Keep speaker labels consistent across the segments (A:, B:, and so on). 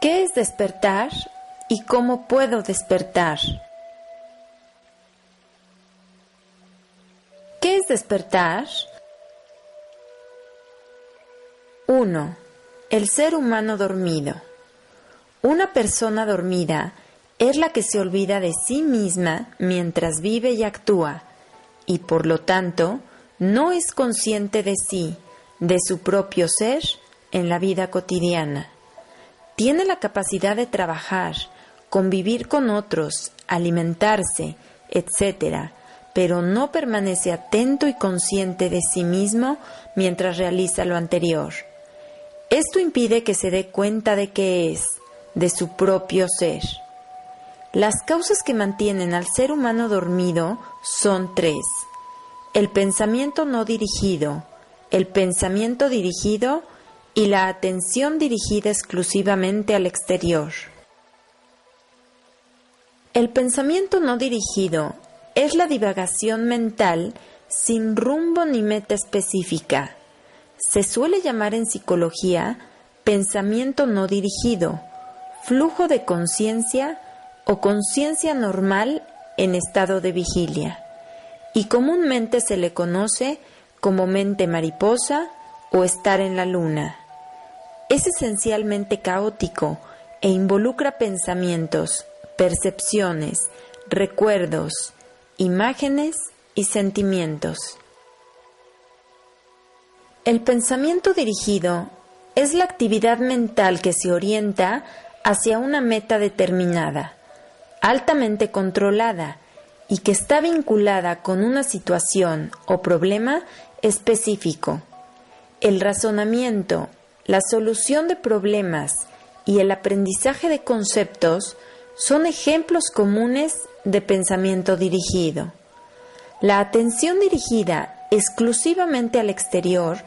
A: ¿Qué es despertar y cómo puedo despertar? ¿Qué es despertar? 1. El ser humano dormido. Una persona dormida es la que se olvida de sí misma mientras vive y actúa, y por lo tanto no es consciente de sí, de su propio ser en la vida cotidiana. Tiene la capacidad de trabajar, convivir con otros, alimentarse, etc., pero no permanece atento y consciente de sí mismo mientras realiza lo anterior. Esto impide que se dé cuenta de qué es, de su propio ser. Las causas que mantienen al ser humano dormido son tres. El pensamiento no dirigido, el pensamiento dirigido y la atención dirigida exclusivamente al exterior. El pensamiento no dirigido es la divagación mental sin rumbo ni meta específica se suele llamar en psicología pensamiento no dirigido, flujo de conciencia o conciencia normal en estado de vigilia, y comúnmente se le conoce como mente mariposa o estar en la luna. Es esencialmente caótico e involucra pensamientos, percepciones, recuerdos, imágenes y sentimientos. El pensamiento dirigido es la actividad mental que se orienta hacia una meta determinada, altamente controlada y que está vinculada con una situación o problema específico. El razonamiento, la solución de problemas y el aprendizaje de conceptos son ejemplos comunes de pensamiento dirigido. La atención dirigida exclusivamente al exterior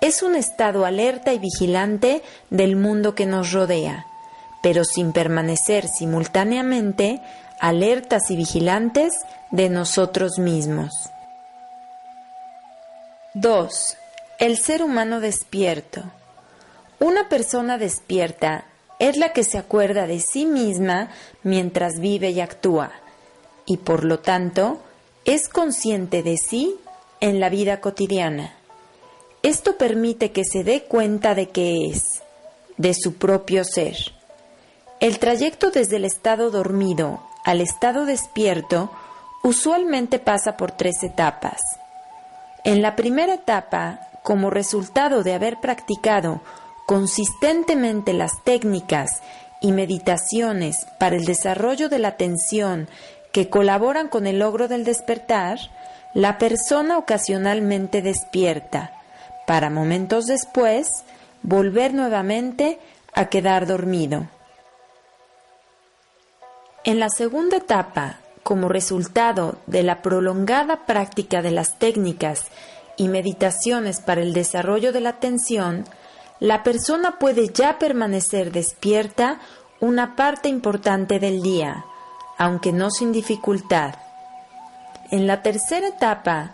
A: es un estado alerta y vigilante del mundo que nos rodea, pero sin permanecer simultáneamente alertas y vigilantes de nosotros mismos. 2. El ser humano despierto. Una persona despierta es la que se acuerda de sí misma mientras vive y actúa, y por lo tanto es consciente de sí en la vida cotidiana. Esto permite que se dé cuenta de qué es, de su propio ser. El trayecto desde el estado dormido al estado despierto usualmente pasa por tres etapas. En la primera etapa, como resultado de haber practicado consistentemente las técnicas y meditaciones para el desarrollo de la atención que colaboran con el logro del despertar, la persona ocasionalmente despierta, para momentos después volver nuevamente a quedar dormido. En la segunda etapa, como resultado de la prolongada práctica de las técnicas y meditaciones para el desarrollo de la atención, la persona puede ya permanecer despierta una parte importante del día, aunque no sin dificultad. En la tercera etapa,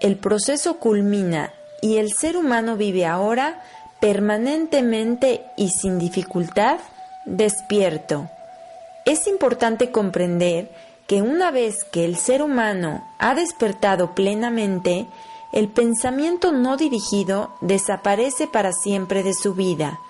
A: el proceso culmina y el ser humano vive ahora permanentemente y sin dificultad despierto. Es importante comprender que una vez que el ser humano ha despertado plenamente, el pensamiento no dirigido desaparece para siempre de su vida,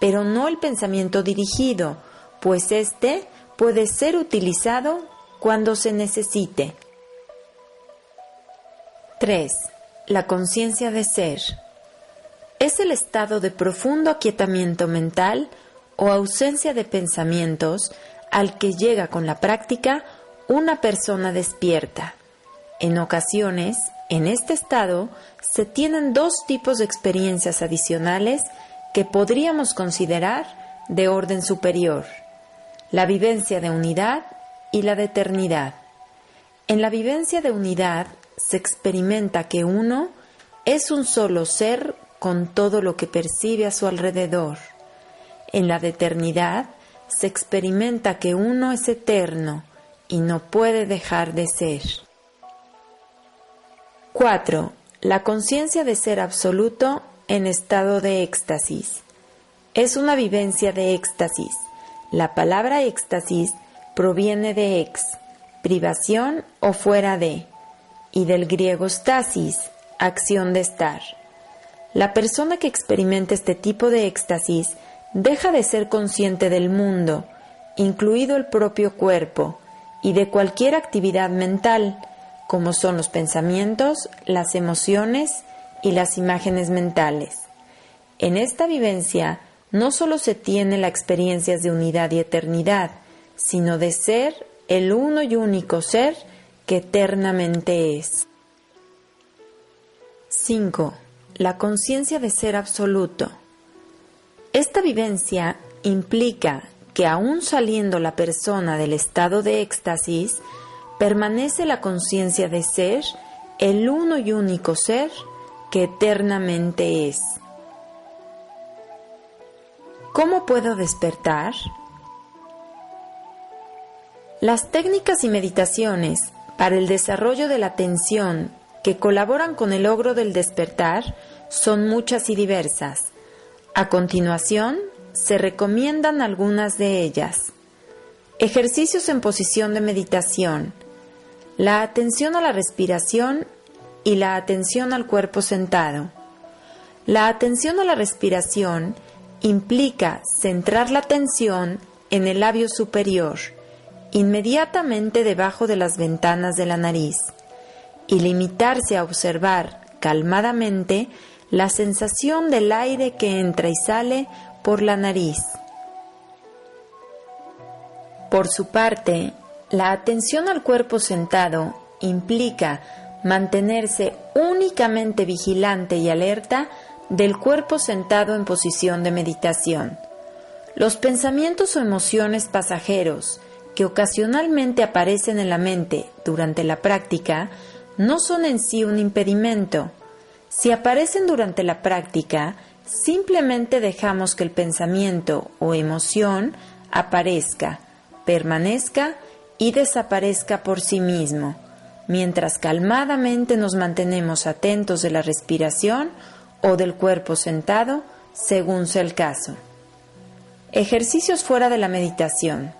A: pero no el pensamiento dirigido, pues éste puede ser utilizado cuando se necesite. 3. La conciencia de ser. Es el estado de profundo aquietamiento mental o ausencia de pensamientos al que llega con la práctica una persona despierta. En ocasiones, en este estado, se tienen dos tipos de experiencias adicionales que podríamos considerar de orden superior, la vivencia de unidad y la de eternidad. En la vivencia de unidad se experimenta que uno es un solo ser con todo lo que percibe a su alrededor. En la de eternidad se experimenta que uno es eterno y no puede dejar de ser. 4. La conciencia de ser absoluto en estado de éxtasis. Es una vivencia de éxtasis, La palabra éxtasis proviene de ex, privación o fuera de, y del griego stasis, acción de estar. La persona que experimenta este tipo de éxtasis deja de ser consciente del mundo, incluido el propio cuerpo, y de cualquier actividad mental, como son los pensamientos, las emociones y las imágenes mentales. En esta vivencia no solo se tiene la experiencia de unidad y eternidad, sino de ser el uno y único ser que eternamente es. 5. La conciencia de ser absoluto. Esta vivencia implica que aún saliendo la persona del estado de éxtasis, permanece la conciencia de ser el uno y único ser que eternamente es. ¿Cómo puedo despertar? Las técnicas y meditaciones para el desarrollo de la atención que colaboran con el logro del despertar son muchas y diversas. A continuación, se recomiendan algunas de ellas. Ejercicios en posición de meditación, la atención a la respiración y la atención al cuerpo sentado. La atención a la respiración implica centrar la atención en el labio superior, inmediatamente debajo de las ventanas de la nariz, y limitarse a observar calmadamente la sensación del aire que entra y sale por la nariz. Por su parte, la atención al cuerpo sentado implica mantenerse únicamente vigilante y alerta del cuerpo sentado en posición de meditación. Los pensamientos o emociones pasajeros que ocasionalmente aparecen en la mente durante la práctica no son en sí un impedimento. Si aparecen durante la práctica, simplemente dejamos que el pensamiento o emoción aparezca, permanezca y desaparezca por sí mismo, mientras calmadamente nos mantenemos atentos de la respiración o del cuerpo sentado, según sea el caso. Ejercicios fuera de la meditación.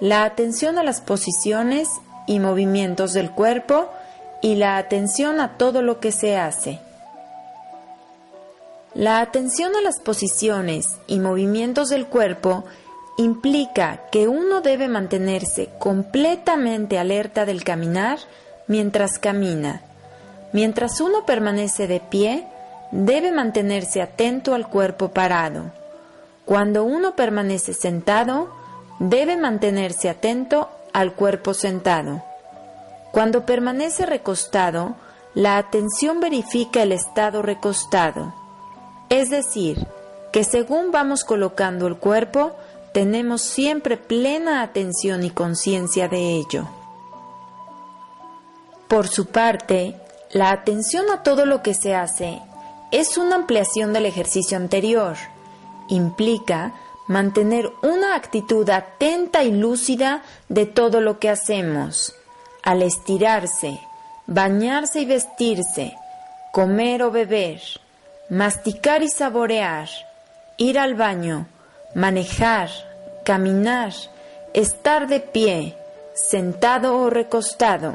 A: La atención a las posiciones y movimientos del cuerpo y la atención a todo lo que se hace. La atención a las posiciones y movimientos del cuerpo implica que uno debe mantenerse completamente alerta del caminar mientras camina. Mientras uno permanece de pie, debe mantenerse atento al cuerpo parado. Cuando uno permanece sentado, debe mantenerse atento al cuerpo sentado. Cuando permanece recostado, la atención verifica el estado recostado. Es decir, que según vamos colocando el cuerpo, tenemos siempre plena atención y conciencia de ello. Por su parte, la atención a todo lo que se hace es una ampliación del ejercicio anterior. Implica mantener una actitud atenta y lúcida de todo lo que hacemos. Al estirarse, bañarse y vestirse, comer o beber, masticar y saborear, ir al baño, manejar, caminar, estar de pie, sentado o recostado,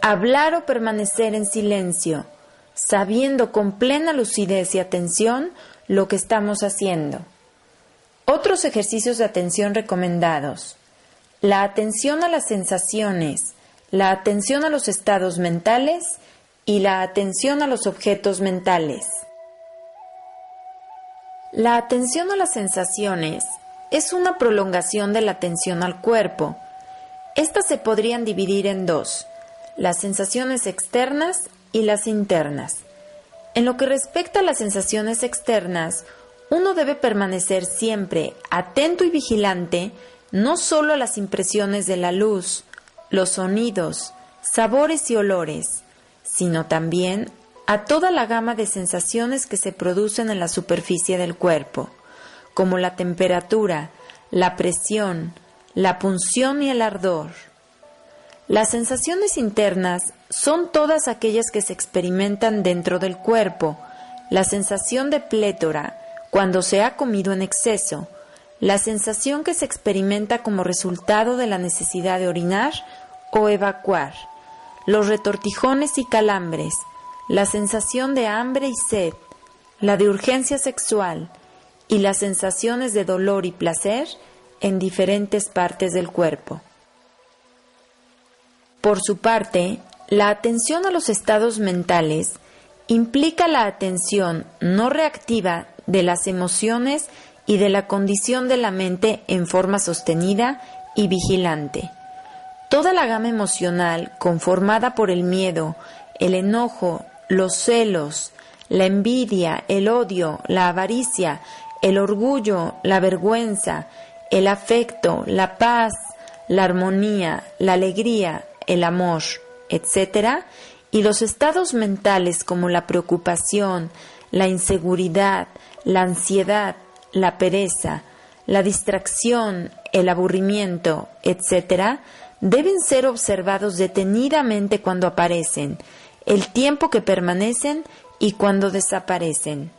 A: hablar o permanecer en silencio, sabiendo con plena lucidez y atención lo que estamos haciendo. Otros ejercicios de atención recomendados. La atención a las sensaciones, la atención a los estados mentales y la atención a los objetos mentales. La atención a las sensaciones es una prolongación de la atención al cuerpo. Estas se podrían dividir en dos, las sensaciones externas y las internas. En lo que respecta a las sensaciones externas, uno debe permanecer siempre atento y vigilante no solo a las impresiones de la luz, los sonidos, sabores y olores, sino también a toda la gama de sensaciones que se producen en la superficie del cuerpo, como la temperatura, la presión, la punción y el ardor. Las sensaciones internas son todas aquellas que se experimentan dentro del cuerpo, la sensación de plétora cuando se ha comido en exceso, la sensación que se experimenta como resultado de la necesidad de orinar o evacuar, los retortijones y calambres, la sensación de hambre y sed, la de urgencia sexual y las sensaciones de dolor y placer en diferentes partes del cuerpo. Por su parte, la atención a los estados mentales implica la atención no reactiva de las emociones y de la condición de la mente en forma sostenida y vigilante. Toda la gama emocional conformada por el miedo, el enojo, los celos, la envidia, el odio, la avaricia, el orgullo, la vergüenza, el afecto, la paz, la armonía, la alegría, el amor, etc., y los estados mentales como la preocupación, la inseguridad, la ansiedad, la pereza, la distracción, el aburrimiento, etc., deben ser observados detenidamente cuando aparecen, el tiempo que permanecen y cuando desaparecen.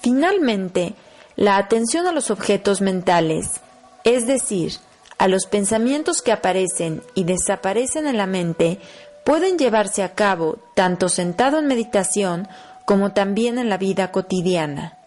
A: Finalmente, la atención a los objetos mentales, es decir, a los pensamientos que aparecen y desaparecen en la mente, pueden llevarse a cabo tanto sentado en meditación como también en la vida cotidiana.